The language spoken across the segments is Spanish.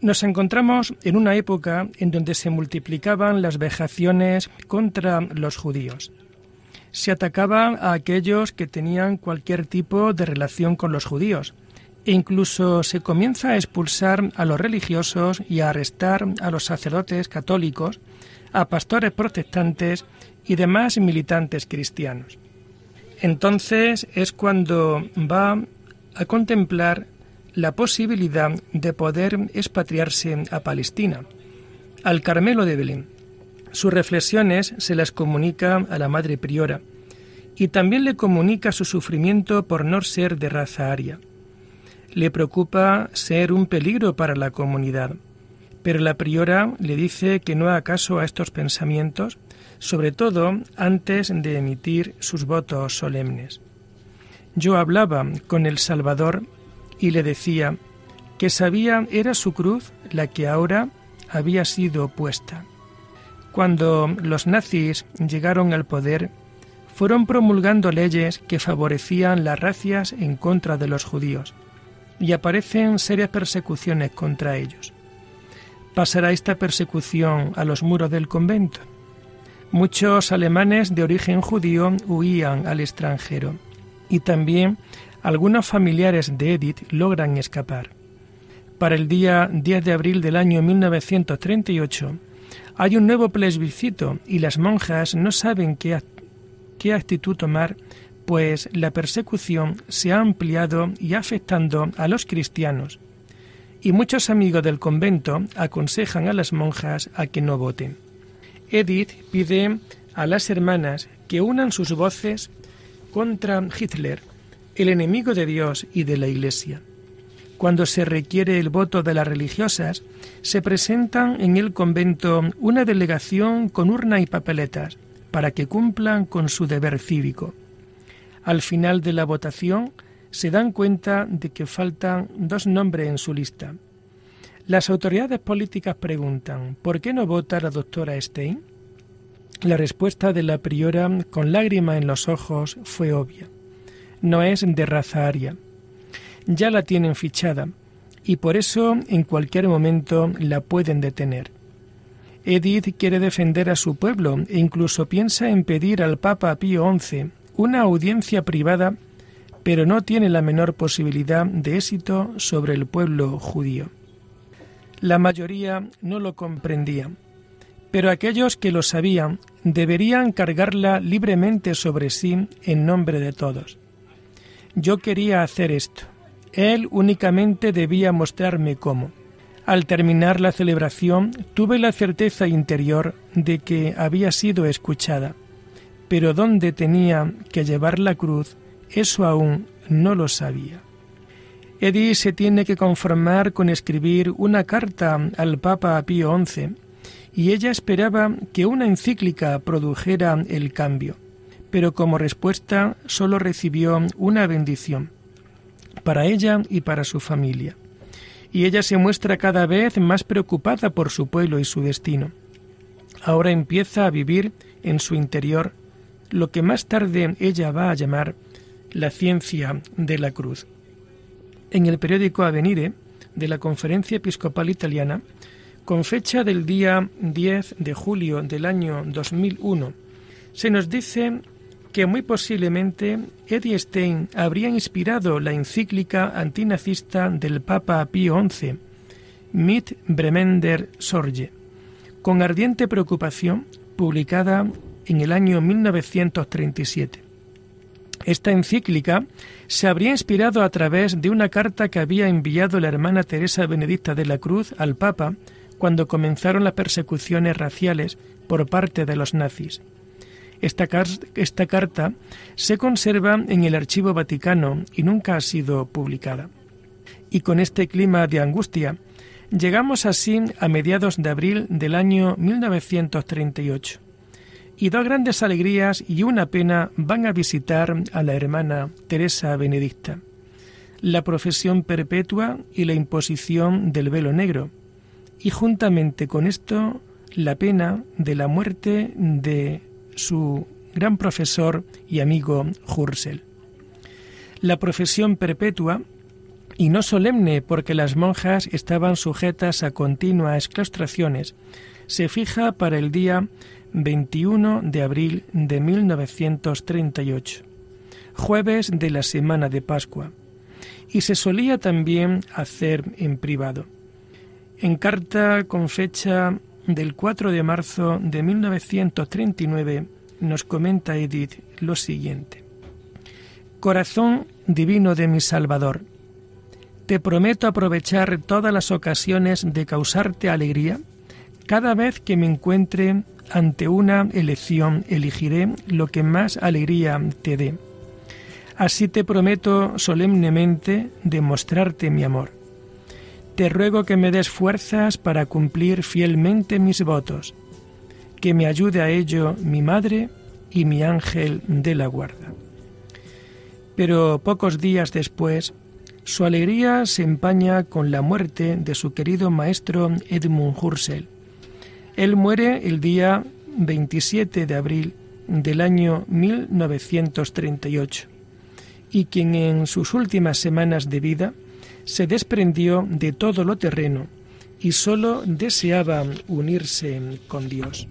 Nos encontramos en una época en donde se multiplicaban las vejaciones contra los judíos. Se atacaba a aquellos que tenían cualquier tipo de relación con los judíos e incluso se comienza a expulsar a los religiosos y a arrestar a los sacerdotes católicos, a pastores protestantes y demás militantes cristianos. Entonces es cuando va a contemplar la posibilidad de poder expatriarse a Palestina, al Carmelo de Belén. Sus reflexiones se las comunica a la Madre Priora y también le comunica su sufrimiento por no ser de raza aria. Le preocupa ser un peligro para la comunidad, pero la priora le dice que no haga caso a estos pensamientos, sobre todo antes de emitir sus votos solemnes. Yo hablaba con el Salvador y le decía que sabía era su cruz la que ahora había sido puesta. Cuando los nazis llegaron al poder, fueron promulgando leyes que favorecían las racias en contra de los judíos, y aparecen serias persecuciones contra ellos. ¿Pasará esta persecución a los muros del convento? Muchos alemanes de origen judío huían al extranjero, y también algunos familiares de Edith logran escapar. Para el día 10 de abril del año 1938 hay un nuevo plebiscito y las monjas no saben qué, qué actitud tomar, pues la persecución se ha ampliado y afectando a los cristianos. Y muchos amigos del convento aconsejan a las monjas a que no voten. Edith pide a las hermanas que unan sus voces contra Hitler el enemigo de Dios y de la Iglesia. Cuando se requiere el voto de las religiosas, se presentan en el convento una delegación con urna y papeletas para que cumplan con su deber cívico. Al final de la votación se dan cuenta de que faltan dos nombres en su lista. Las autoridades políticas preguntan ¿por qué no vota la doctora Stein? La respuesta de la priora, con lágrima en los ojos, fue obvia no es de raza aria. Ya la tienen fichada y por eso en cualquier momento la pueden detener. Edith quiere defender a su pueblo e incluso piensa en pedir al Papa Pío XI una audiencia privada, pero no tiene la menor posibilidad de éxito sobre el pueblo judío. La mayoría no lo comprendía, pero aquellos que lo sabían deberían cargarla libremente sobre sí en nombre de todos. Yo quería hacer esto. Él únicamente debía mostrarme cómo. Al terminar la celebración tuve la certeza interior de que había sido escuchada, pero dónde tenía que llevar la cruz, eso aún no lo sabía. Eddie se tiene que conformar con escribir una carta al Papa Pío XI, y ella esperaba que una encíclica produjera el cambio pero como respuesta solo recibió una bendición para ella y para su familia. Y ella se muestra cada vez más preocupada por su pueblo y su destino. Ahora empieza a vivir en su interior lo que más tarde ella va a llamar la ciencia de la cruz. En el periódico Avenire de la Conferencia Episcopal Italiana, con fecha del día 10 de julio del año 2001, se nos dice que muy posiblemente Eddie Stein habría inspirado la encíclica antinazista del Papa Pío XI, Mit Bremender Sorge, con ardiente preocupación, publicada en el año 1937. Esta encíclica se habría inspirado a través de una carta que había enviado la hermana Teresa Benedicta de la Cruz al Papa cuando comenzaron las persecuciones raciales por parte de los nazis. Esta, carta se conserva en el Archivo Vaticano y nunca ha sido publicada. Y con este clima de angustia, llegamos así a mediados de abril del año 1938. Y dos grandes alegrías y una pena van a visitar a la hermana Teresa Benedicta. La profesión perpetua y la imposición del velo negro. Y juntamente con esto, la pena de la muerte de su gran profesor y amigo Hursel. La profesión perpetua, y no solemne porque las monjas estaban sujetas a continuas claustraciones, se fija para el día 21 de abril de 1938, jueves de la semana de Pascua, y se solía también hacer en privado. En carta con fecha del 4 de marzo de 1939 nos comenta Edith lo siguiente. Corazón divino de mi Salvador, te prometo aprovechar todas las ocasiones de causarte alegría. Cada vez que me encuentre ante una elección, elegiré lo que más alegría te dé. Así te prometo solemnemente demostrarte mi amor. Te ruego que me des fuerzas para cumplir fielmente mis votos, que me ayude a ello mi madre y mi ángel de la guarda. Pero pocos días después, su alegría se empaña con la muerte de su querido maestro Edmund Husserl. Él muere el día 27 de abril del año 1938 y quien en sus últimas semanas de vida se desprendió de todo lo terreno y sólo deseaba unirse con Dios.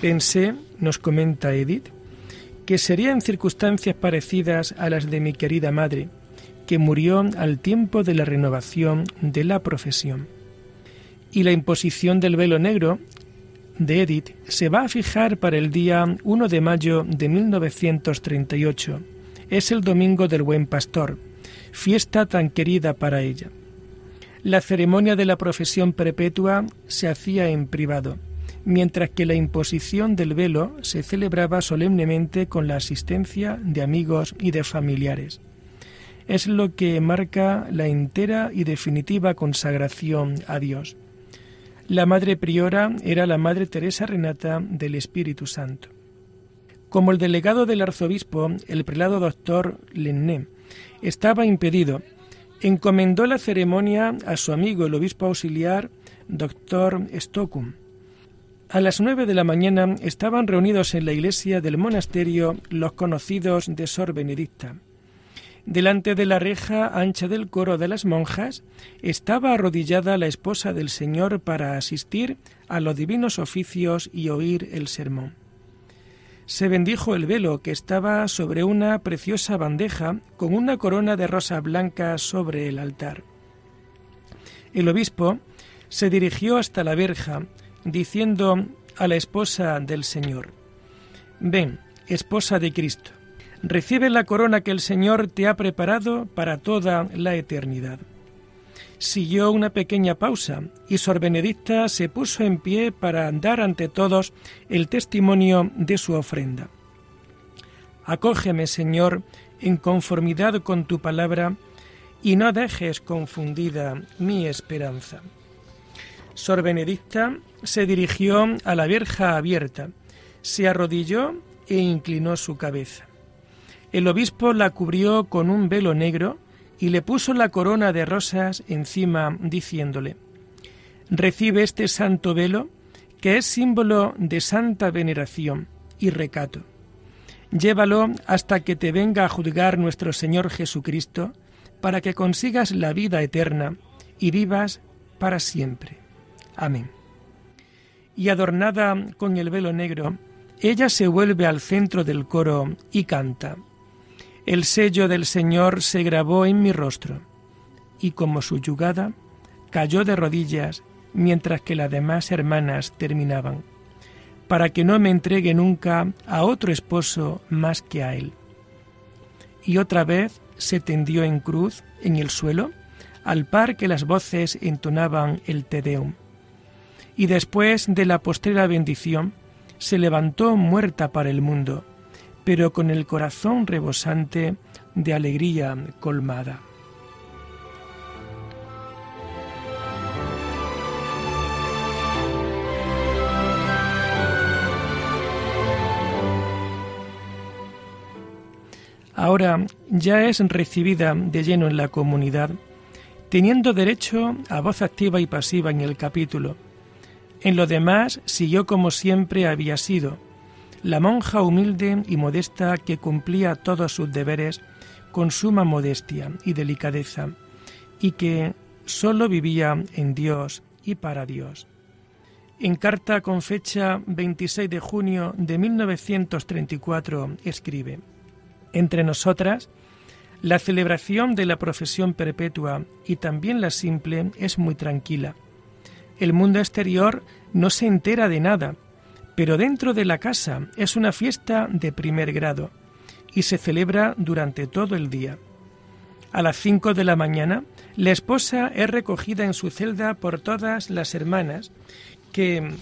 Pensé, nos comenta Edith, que serían circunstancias parecidas a las de mi querida madre, que murió al tiempo de la renovación de la profesión. Y la imposición del velo negro de Edith se va a fijar para el día 1 de mayo de 1938. Es el Domingo del Buen Pastor, fiesta tan querida para ella. La ceremonia de la profesión perpetua se hacía en privado mientras que la imposición del velo se celebraba solemnemente con la asistencia de amigos y de familiares. Es lo que marca la entera y definitiva consagración a Dios. La madre priora era la Madre Teresa Renata del Espíritu Santo. Como el delegado del arzobispo, el prelado doctor Lenné, estaba impedido, encomendó la ceremonia a su amigo el obispo auxiliar, doctor Stockum, a las nueve de la mañana estaban reunidos en la iglesia del monasterio los conocidos de Sor Benedicta. Delante de la reja ancha del coro de las monjas estaba arrodillada la esposa del Señor para asistir a los divinos oficios y oír el sermón. Se bendijo el velo que estaba sobre una preciosa bandeja con una corona de rosa blanca sobre el altar. El obispo se dirigió hasta la verja, diciendo a la esposa del Señor, Ven, esposa de Cristo, recibe la corona que el Señor te ha preparado para toda la eternidad. Siguió una pequeña pausa y Sor Benedicta se puso en pie para dar ante todos el testimonio de su ofrenda. Acógeme, Señor, en conformidad con tu palabra, y no dejes confundida mi esperanza. Sor Benedicta se dirigió a la verja abierta, se arrodilló e inclinó su cabeza. El obispo la cubrió con un velo negro y le puso la corona de rosas encima, diciéndole, Recibe este santo velo, que es símbolo de santa veneración y recato. Llévalo hasta que te venga a juzgar nuestro Señor Jesucristo, para que consigas la vida eterna y vivas para siempre. Amén. Y adornada con el velo negro, ella se vuelve al centro del coro y canta. El sello del Señor se grabó en mi rostro, y como su yugada, cayó de rodillas mientras que las demás hermanas terminaban, para que no me entregue nunca a otro esposo más que a él. Y otra vez se tendió en cruz en el suelo, al par que las voces entonaban el Te Deum y después de la postrera bendición, se levantó muerta para el mundo, pero con el corazón rebosante de alegría colmada. Ahora ya es recibida de lleno en la comunidad, teniendo derecho a voz activa y pasiva en el capítulo. En lo demás siguió como siempre había sido, la monja humilde y modesta que cumplía todos sus deberes con suma modestia y delicadeza, y que sólo vivía en Dios y para Dios. En carta con fecha 26 de junio de 1934 escribe, Entre nosotras, la celebración de la profesión perpetua y también la simple es muy tranquila. El mundo exterior no se entera de nada, pero dentro de la casa es una fiesta de primer grado y se celebra durante todo el día. A las cinco de la mañana, la esposa es recogida en su celda por todas las hermanas que,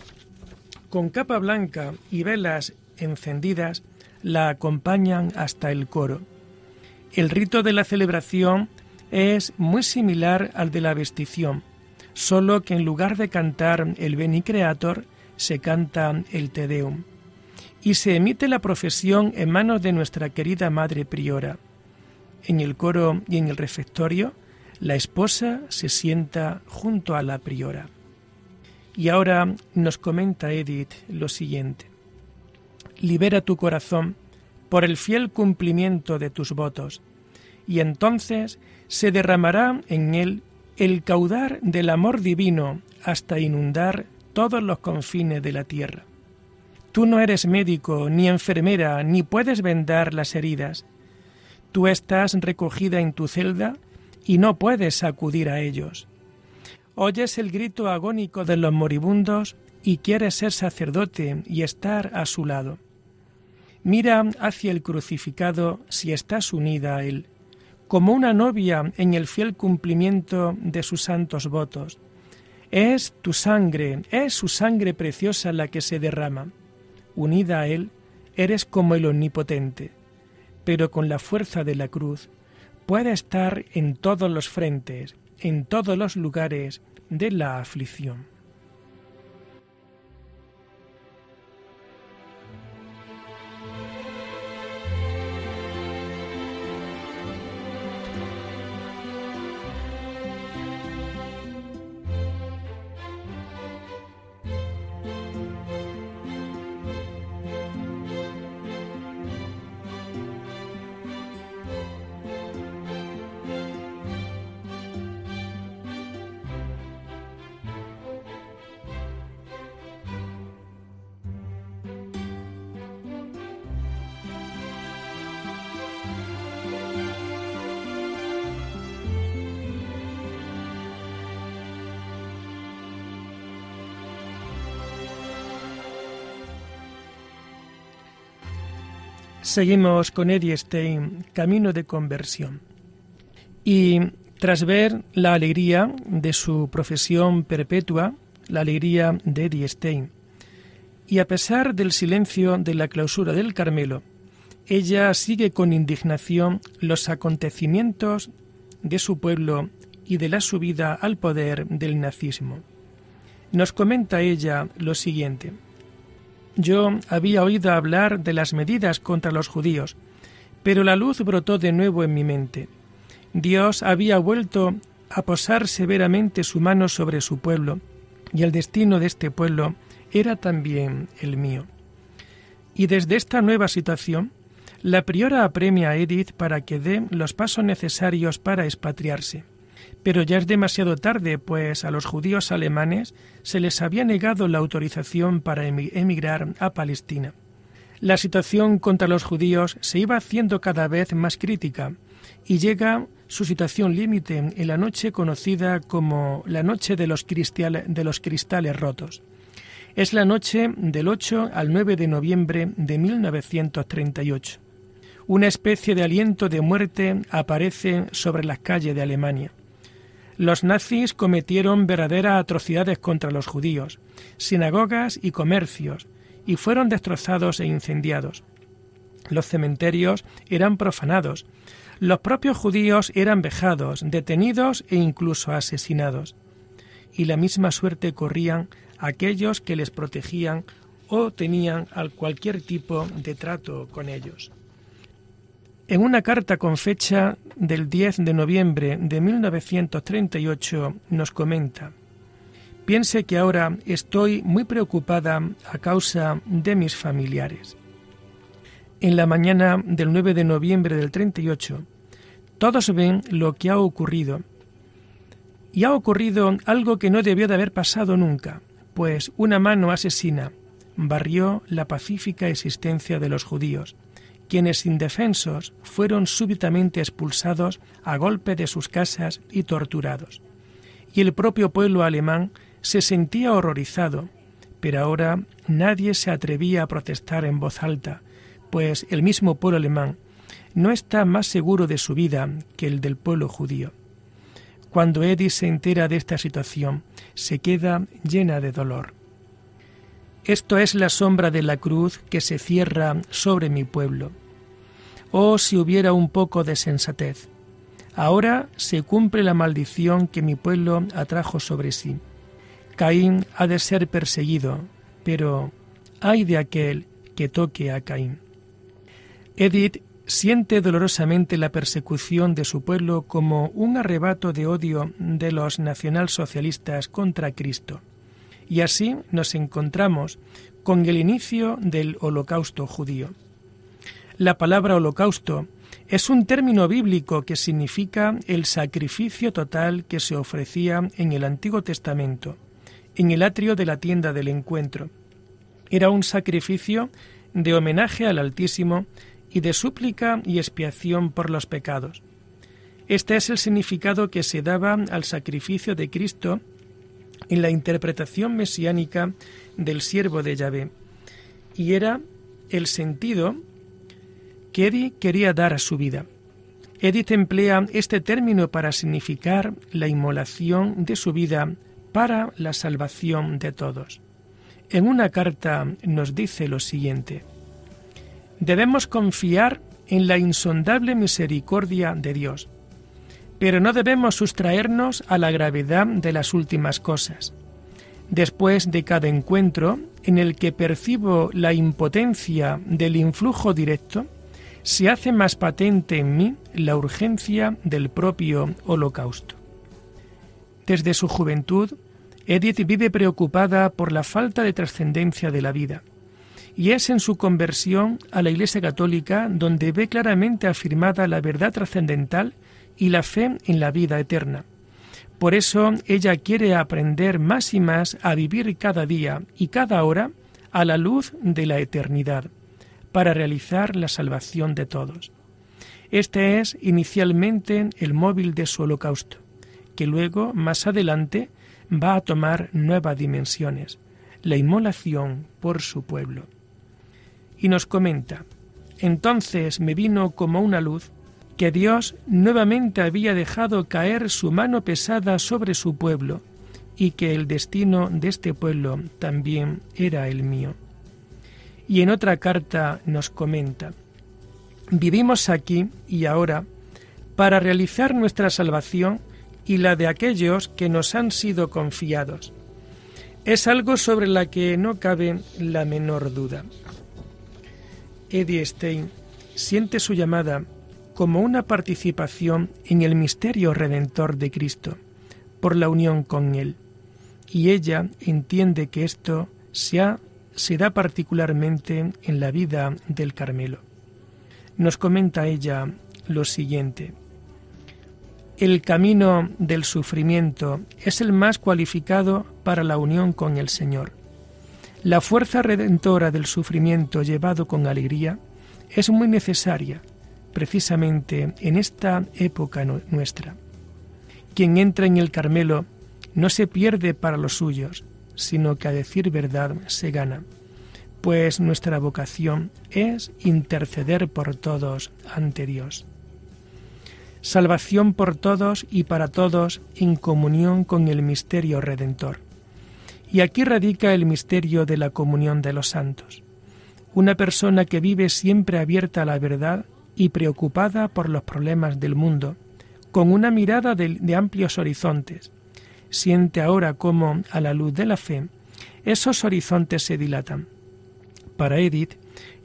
con capa blanca y velas encendidas, la acompañan hasta el coro. El rito de la celebración es muy similar al de la vestición, solo que en lugar de cantar el Beni Creator, se canta el Te Deum. Y se emite la profesión en manos de nuestra querida Madre Priora. En el coro y en el refectorio, la esposa se sienta junto a la priora. Y ahora nos comenta Edith lo siguiente. Libera tu corazón por el fiel cumplimiento de tus votos, y entonces se derramará en él el caudar del amor divino hasta inundar todos los confines de la tierra. Tú no eres médico, ni enfermera, ni puedes vendar las heridas. Tú estás recogida en tu celda y no puedes acudir a ellos. Oyes el grito agónico de los moribundos y quieres ser sacerdote y estar a su lado. Mira hacia el crucificado si estás unida a él, como una novia en el fiel cumplimiento de sus santos votos, es tu sangre, es su sangre preciosa la que se derrama. Unida a Él, eres como el Omnipotente, pero con la fuerza de la cruz puede estar en todos los frentes, en todos los lugares de la aflicción. Seguimos con Eddie Stein, Camino de Conversión. Y tras ver la alegría de su profesión perpetua, la alegría de Eddie Stein, y a pesar del silencio de la clausura del Carmelo, ella sigue con indignación los acontecimientos de su pueblo y de la subida al poder del nazismo. Nos comenta ella lo siguiente. Yo había oído hablar de las medidas contra los judíos, pero la luz brotó de nuevo en mi mente. Dios había vuelto a posar severamente su mano sobre su pueblo, y el destino de este pueblo era también el mío. Y desde esta nueva situación, la priora apremia a Edith para que dé los pasos necesarios para expatriarse. Pero ya es demasiado tarde, pues a los judíos alemanes se les había negado la autorización para emigrar a Palestina. La situación contra los judíos se iba haciendo cada vez más crítica y llega su situación límite en la noche conocida como la noche de los, cristales rotos. Es la noche del 8 al 9 de noviembre de 1938. Una especie de aliento de muerte aparece sobre las calles de Alemania. Los nazis cometieron verdaderas atrocidades contra los judíos, sinagogas y comercios, y fueron destrozados e incendiados. Los cementerios eran profanados, los propios judíos eran vejados, detenidos e incluso asesinados. Y la misma suerte corrían aquellos que les protegían o tenían cualquier tipo de trato con ellos. En una carta con fecha del 10 de noviembre de 1938 nos comenta, Piense que ahora estoy muy preocupada a causa de mis familiares. En la mañana del 9 de noviembre del 38, todos ven lo que ha ocurrido. Y ha ocurrido algo que no debió de haber pasado nunca, pues una mano asesina barrió la pacífica existencia de los judíos, quienes indefensos fueron súbitamente expulsados a golpe de sus casas y torturados. Y el propio pueblo alemán se sentía horrorizado, pero ahora nadie se atrevía a protestar en voz alta, pues el mismo pueblo alemán no está más seguro de su vida que el del pueblo judío. Cuando Edith se entera de esta situación, se queda llena de dolor. Esto es la sombra de la cruz que se cierra sobre mi pueblo. Oh, si hubiera un poco de sensatez. Ahora se cumple la maldición que mi pueblo atrajo sobre sí. Caín ha de ser perseguido, pero ay de aquel que toque a Caín. Edith siente dolorosamente la persecución de su pueblo como un arrebato de odio de los nacionalsocialistas contra Cristo. Y así nos encontramos con el inicio del holocausto judío. La palabra holocausto es un término bíblico que significa el sacrificio total que se ofrecía en el Antiguo Testamento en el atrio de la tienda del encuentro. Era un sacrificio de homenaje al Altísimo y de súplica y expiación por los pecados. Este es el significado que se daba al sacrificio de Cristo en la interpretación mesiánica del siervo de Yahvé, y era el sentido que Edith quería dar a su vida. Edith emplea este término para significar la inmolación de su vida para la salvación de todos. En una carta nos dice lo siguiente, debemos confiar en la insondable misericordia de Dios, pero no debemos sustraernos a la gravedad de las últimas cosas. Después de cada encuentro en el que percibo la impotencia del influjo directo, se hace más patente en mí la urgencia del propio holocausto. Desde su juventud, Edith vive preocupada por la falta de trascendencia de la vida, y es en su conversión a la Iglesia Católica donde ve claramente afirmada la verdad trascendental y la fe en la vida eterna. Por eso ella quiere aprender más y más a vivir cada día y cada hora a la luz de la eternidad, para realizar la salvación de todos. Este es inicialmente el móvil de su holocausto, que luego, más adelante, va a tomar nuevas dimensiones, la inmolación por su pueblo. Y nos comenta, entonces me vino como una luz que Dios nuevamente había dejado caer su mano pesada sobre su pueblo y que el destino de este pueblo también era el mío. Y en otra carta nos comenta, vivimos aquí y ahora para realizar nuestra salvación y la de aquellos que nos han sido confiados. Es algo sobre la que no cabe la menor duda. Eddie Stein siente su llamada como una participación en el misterio redentor de Cristo, por la unión con Él, y ella entiende que esto se, se da particularmente en la vida del Carmelo. Nos comenta ella lo siguiente. El camino del sufrimiento es el más cualificado para la unión con el Señor. La fuerza redentora del sufrimiento llevado con alegría es muy necesaria, precisamente en esta época nuestra. Quien entra en el Carmelo no se pierde para los suyos, sino que a decir verdad se gana, pues nuestra vocación es interceder por todos ante Dios salvación por todos y para todos en comunión con el misterio redentor. Y aquí radica el misterio de la comunión de los santos. Una persona que vive siempre abierta a la verdad y preocupada por los problemas del mundo, con una mirada de, de amplios horizontes, siente ahora cómo, a la luz de la fe, esos horizontes se dilatan. Para Edith,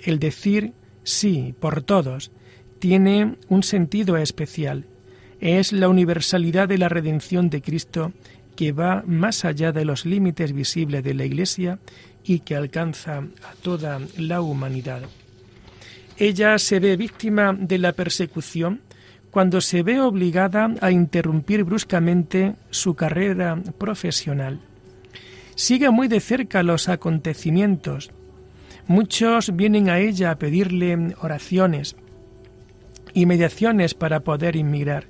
el decir sí por todos tiene un sentido especial. Es la universalidad de la redención de Cristo que va más allá de los límites visibles de la Iglesia y que alcanza a toda la humanidad. Ella se ve víctima de la persecución cuando se ve obligada a interrumpir bruscamente su carrera profesional. Sigue muy de cerca los acontecimientos. Muchos vienen a ella a pedirle oraciones y mediaciones para poder inmigrar.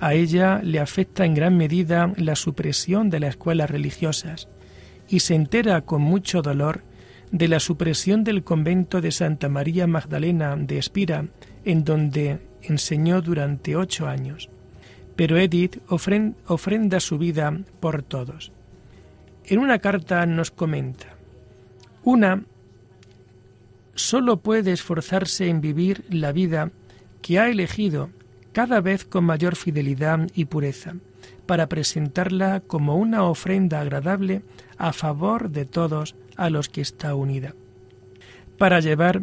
A ella le afecta en gran medida la supresión de las escuelas religiosas y se entera con mucho dolor de la supresión del convento de Santa María Magdalena de Espira, en donde enseñó durante ocho años. Pero Edith ofrenda su vida por todos. En una carta nos comenta, una solo puede esforzarse en vivir la vida que ha elegido cada vez con mayor fidelidad y pureza, para presentarla como una ofrenda agradable a favor de todos a los que está unida. Para llevar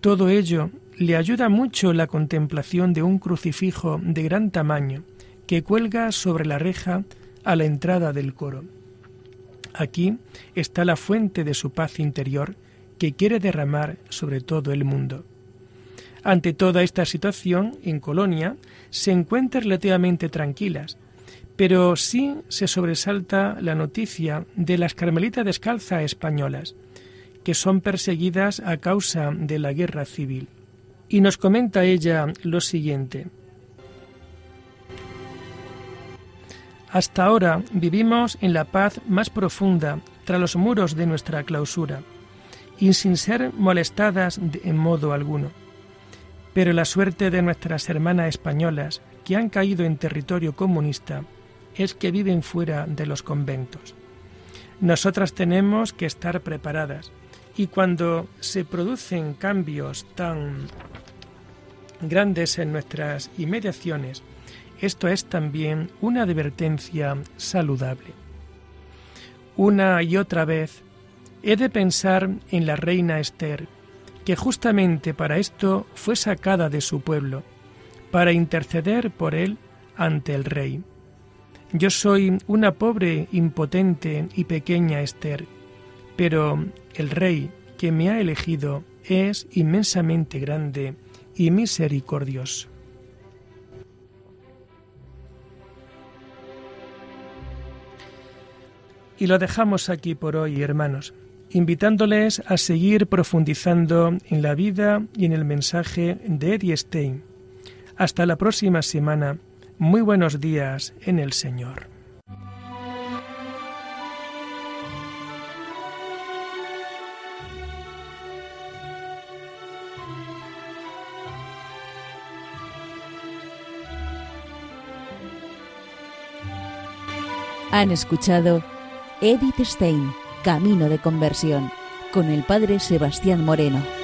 todo ello le ayuda mucho la contemplación de un crucifijo de gran tamaño que cuelga sobre la reja a la entrada del coro. Aquí está la fuente de su paz interior que quiere derramar sobre todo el mundo. Ante toda esta situación, en Colonia se encuentran relativamente tranquilas, pero sí se sobresalta la noticia de las carmelitas descalzas españolas, que son perseguidas a causa de la guerra civil. Y nos comenta ella lo siguiente. Hasta ahora vivimos en la paz más profunda tras los muros de nuestra clausura, y sin ser molestadas en modo alguno. Pero la suerte de nuestras hermanas españolas que han caído en territorio comunista es que viven fuera de los conventos. Nosotras tenemos que estar preparadas y cuando se producen cambios tan grandes en nuestras inmediaciones, esto es también una advertencia saludable. Una y otra vez he de pensar en la reina Esther, que justamente para esto fue sacada de su pueblo, para interceder por él ante el rey. Yo soy una pobre, impotente y pequeña Esther, pero el rey que me ha elegido es inmensamente grande y misericordioso. Y lo dejamos aquí por hoy, hermanos, invitándoles a seguir profundizando en la vida y en el mensaje de Eddie Stein. Hasta la próxima semana. Muy buenos días en el Señor. Han escuchado Edith Stein, Camino de Conversión, con el Padre Sebastián Moreno.